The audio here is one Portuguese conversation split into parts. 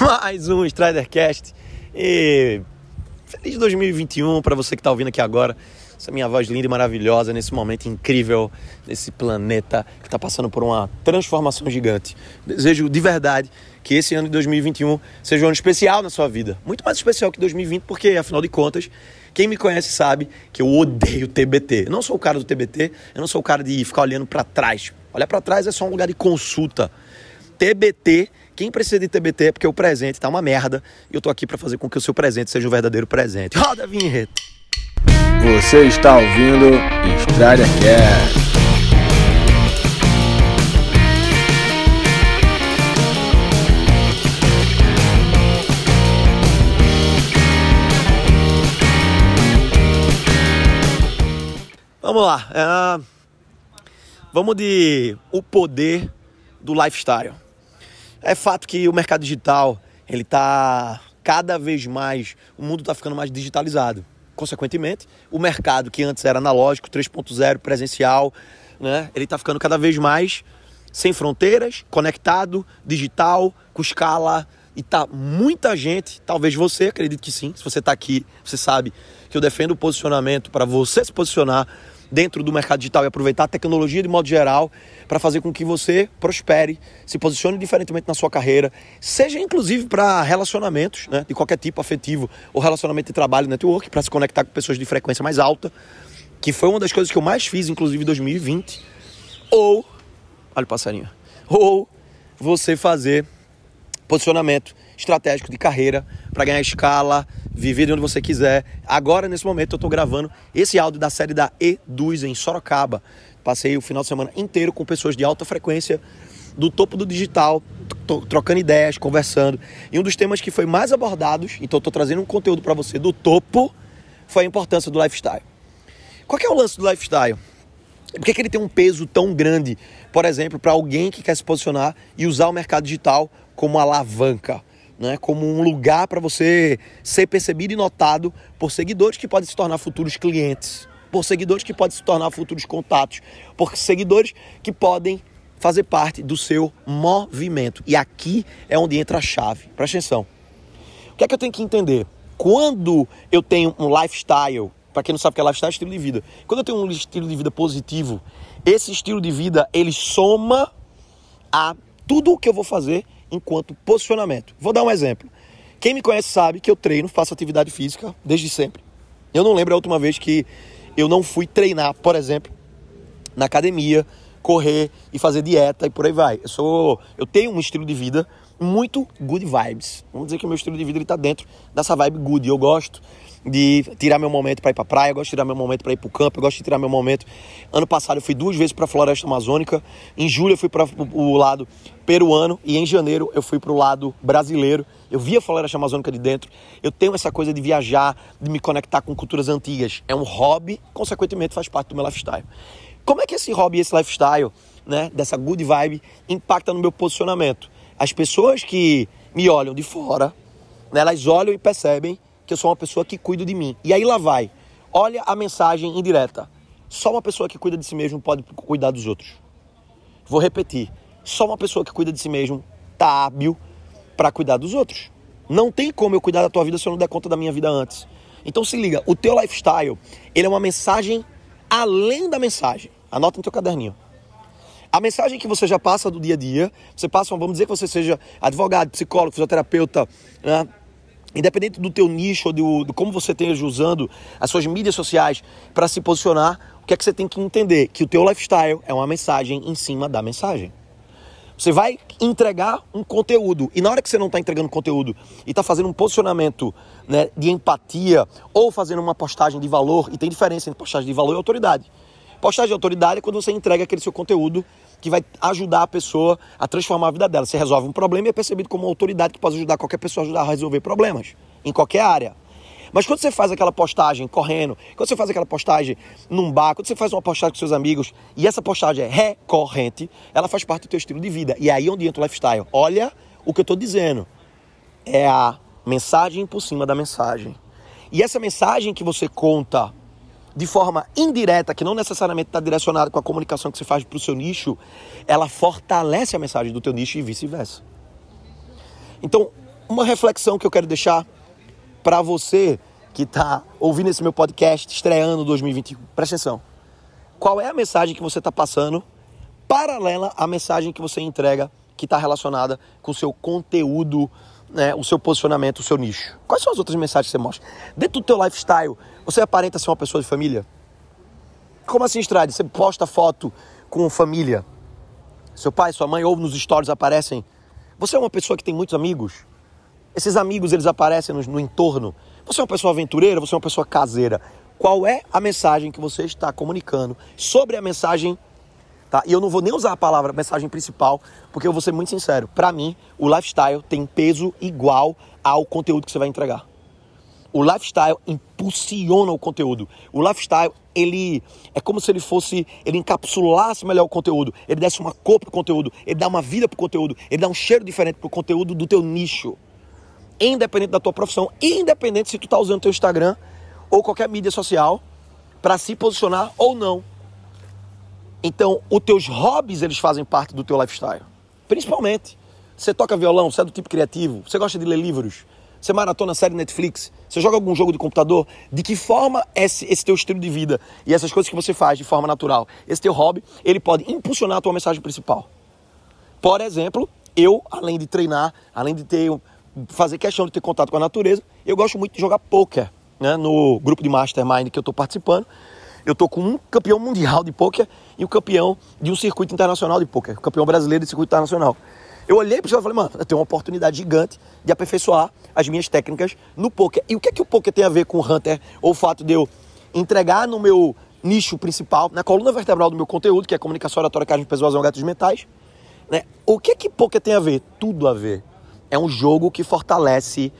mais um Stridercast. E feliz 2021 para você que está ouvindo aqui agora. Essa minha voz linda e maravilhosa nesse momento incrível, nesse planeta que está passando por uma transformação gigante. Desejo de verdade que esse ano de 2021 seja um ano especial na sua vida. Muito mais especial que 2020, porque afinal de contas, quem me conhece sabe que eu odeio TBT. Eu não sou o cara do TBT, eu não sou o cara de ficar olhando para trás. Olhar para trás é só um lugar de consulta. TBT quem precisa de TBT é porque o presente tá uma merda e eu tô aqui para fazer com que o seu presente seja um verdadeiro presente. Roda a vinheta! Você está ouvindo Estrada Cast. Vamos lá. Uh, vamos de o poder do lifestyle. É fato que o mercado digital, ele está cada vez mais, o mundo está ficando mais digitalizado. Consequentemente, o mercado que antes era analógico, 3.0, presencial, né, ele está ficando cada vez mais sem fronteiras, conectado, digital, com escala. E tá muita gente, talvez você, acredito que sim, se você está aqui, você sabe que eu defendo o posicionamento para você se posicionar dentro do mercado digital e aproveitar a tecnologia de modo geral para fazer com que você prospere, se posicione diferentemente na sua carreira, seja inclusive para relacionamentos, né, de qualquer tipo, afetivo ou relacionamento de trabalho, network, para se conectar com pessoas de frequência mais alta, que foi uma das coisas que eu mais fiz, inclusive em 2020, ou, olha o passarinho, ou você fazer posicionamento estratégico de carreira para ganhar escala, viver de onde você quiser. Agora, nesse momento, eu estou gravando esse áudio da série da Eduz em Sorocaba. Passei o final de semana inteiro com pessoas de alta frequência do topo do digital, trocando ideias, conversando. E um dos temas que foi mais abordados, então estou trazendo um conteúdo para você do topo, foi a importância do lifestyle. Qual é o lance do lifestyle? Por que, que ele tem um peso tão grande, por exemplo, para alguém que quer se posicionar e usar o mercado digital como alavanca? Né, como um lugar para você ser percebido e notado por seguidores que podem se tornar futuros clientes, por seguidores que podem se tornar futuros contatos, por seguidores que podem fazer parte do seu movimento. E aqui é onde entra a chave. Presta atenção. O que é que eu tenho que entender? Quando eu tenho um lifestyle, para quem não sabe o que é lifestyle, é estilo de vida. Quando eu tenho um estilo de vida positivo, esse estilo de vida ele soma a tudo o que eu vou fazer enquanto posicionamento. Vou dar um exemplo. Quem me conhece sabe que eu treino, faço atividade física desde sempre. Eu não lembro a última vez que eu não fui treinar, por exemplo, na academia, correr e fazer dieta e por aí vai. Eu sou, eu tenho um estilo de vida muito good vibes. Vamos dizer que o meu estilo de vida está dentro dessa vibe good. Eu gosto de tirar meu momento para ir para praia, eu gosto de tirar meu momento para ir para o campo, eu gosto de tirar meu momento. Ano passado eu fui duas vezes para a floresta amazônica, em julho eu fui para o lado peruano e em janeiro eu fui para o lado brasileiro. Eu vi a floresta amazônica de dentro. Eu tenho essa coisa de viajar, de me conectar com culturas antigas. É um hobby, consequentemente faz parte do meu lifestyle. Como é que esse hobby, esse lifestyle, né, dessa good vibe, impacta no meu posicionamento? As pessoas que me olham de fora, né, elas olham e percebem que eu sou uma pessoa que cuido de mim. E aí lá vai. Olha a mensagem indireta. Só uma pessoa que cuida de si mesmo pode cuidar dos outros. Vou repetir. Só uma pessoa que cuida de si mesmo tá hábil para cuidar dos outros. Não tem como eu cuidar da tua vida se eu não der conta da minha vida antes. Então se liga, o teu lifestyle, ele é uma mensagem além da mensagem. Anota no teu caderninho. A mensagem que você já passa do dia a dia, você passa, vamos dizer que você seja advogado, psicólogo, fisioterapeuta, né? Independente do teu nicho ou do, do, como você esteja usando as suas mídias sociais para se posicionar, o que é que você tem que entender? Que o teu lifestyle é uma mensagem em cima da mensagem. Você vai entregar um conteúdo e na hora que você não está entregando conteúdo e está fazendo um posicionamento né, de empatia ou fazendo uma postagem de valor, e tem diferença entre postagem de valor e autoridade. Postagem de autoridade é quando você entrega aquele seu conteúdo que vai ajudar a pessoa a transformar a vida dela. Você resolve um problema e é percebido como uma autoridade que pode ajudar qualquer pessoa a ajudar a resolver problemas, em qualquer área. Mas quando você faz aquela postagem correndo, quando você faz aquela postagem num bar, quando você faz uma postagem com seus amigos e essa postagem é recorrente, ela faz parte do teu estilo de vida. E aí é onde entra o lifestyle. Olha o que eu estou dizendo. É a mensagem por cima da mensagem. E essa mensagem que você conta de forma indireta, que não necessariamente está direcionada com a comunicação que você faz para o seu nicho, ela fortalece a mensagem do teu nicho e vice-versa. Então, uma reflexão que eu quero deixar para você que está ouvindo esse meu podcast estreando 2021. Presta atenção. Qual é a mensagem que você está passando paralela à mensagem que você entrega que está relacionada com o seu conteúdo, né, o seu posicionamento, o seu nicho? Quais são as outras mensagens que você mostra? Dentro do teu lifestyle, você aparenta ser uma pessoa de família? Como assim, Strade? Você posta foto com família? Seu pai, sua mãe ou nos stories aparecem? Você é uma pessoa que tem muitos amigos? Esses amigos, eles aparecem no, no entorno? Você é uma pessoa aventureira? Você é uma pessoa caseira? Qual é a mensagem que você está comunicando sobre a mensagem Tá? E eu não vou nem usar a palavra mensagem principal, porque eu vou ser muito sincero. Para mim, o lifestyle tem peso igual ao conteúdo que você vai entregar. O lifestyle impulsiona o conteúdo. O lifestyle, ele é como se ele fosse, ele encapsulasse melhor o conteúdo, ele desse uma cor pro conteúdo, ele dá uma vida pro conteúdo, ele dá um cheiro diferente pro conteúdo do teu nicho. Independente da tua profissão, independente se tu tá usando teu Instagram ou qualquer mídia social para se posicionar ou não. Então, os teus hobbies, eles fazem parte do teu lifestyle. Principalmente. Você toca violão, você é do tipo criativo, você gosta de ler livros, você maratona série Netflix, você joga algum jogo de computador, de que forma esse, esse teu estilo de vida e essas coisas que você faz de forma natural, esse teu hobby, ele pode impulsionar a tua mensagem principal. Por exemplo, eu, além de treinar, além de ter fazer questão de ter contato com a natureza, eu gosto muito de jogar poker, né, no grupo de mastermind que eu estou participando. Eu tô com um campeão mundial de pôquer e um campeão de um circuito internacional de pôquer, um campeão brasileiro de circuito internacional. Eu olhei para isso e falei, mano, eu tenho uma oportunidade gigante de aperfeiçoar as minhas técnicas no poker. E o que é que o poker tem a ver com o Hunter? Ou o fato de eu entregar no meu nicho principal, na coluna vertebral do meu conteúdo, que é comunicação oratória, carne, persuasão, gatos mentais. Né? O que é que poker tem a ver? Tudo a ver. É um jogo que fortalece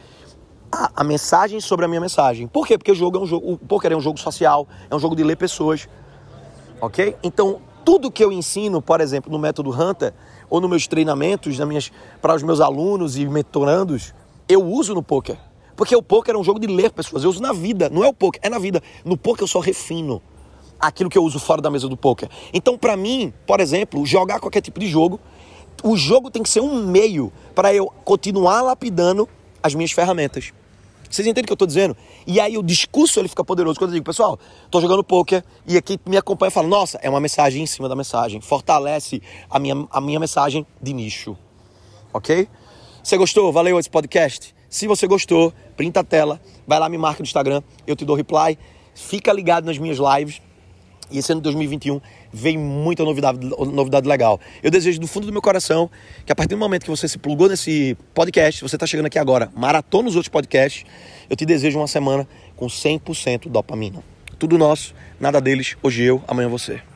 a, a, mensagem sobre a minha mensagem. Por quê? Porque o jogo é um jogo, o poker é um jogo social, é um jogo de ler pessoas. Ok? Então, tudo que eu ensino, por exemplo, no método Hunter, ou nos meus treinamentos, nas minhas, para os meus alunos e mentorandos, eu uso no poker. Porque o poker é um jogo de ler pessoas. Eu uso na vida, não é o poker, é na vida. No poker eu só refino aquilo que eu uso fora da mesa do poker. Então, para mim, por exemplo, jogar qualquer tipo de jogo, o jogo tem que ser um meio para eu continuar lapidando as minhas ferramentas. Vocês entendem o que eu estou dizendo? E aí o discurso ele fica poderoso quando eu digo, pessoal, estou jogando poker e aqui me acompanha fala, nossa, é uma mensagem em cima da mensagem, fortalece a minha, a minha mensagem de nicho, ok? Você gostou? Valeu esse podcast? Se você gostou, printa a tela, vai lá me marca no Instagram, eu te dou reply, fica ligado nas minhas lives e esse ano de 2021 vem muita novidade, novidade legal. Eu desejo do fundo do meu coração que a partir do momento que você se plugou nesse podcast, você está chegando aqui agora, maratona os outros podcasts, eu te desejo uma semana com 100% dopamina. Tudo nosso, nada deles, hoje eu, amanhã você.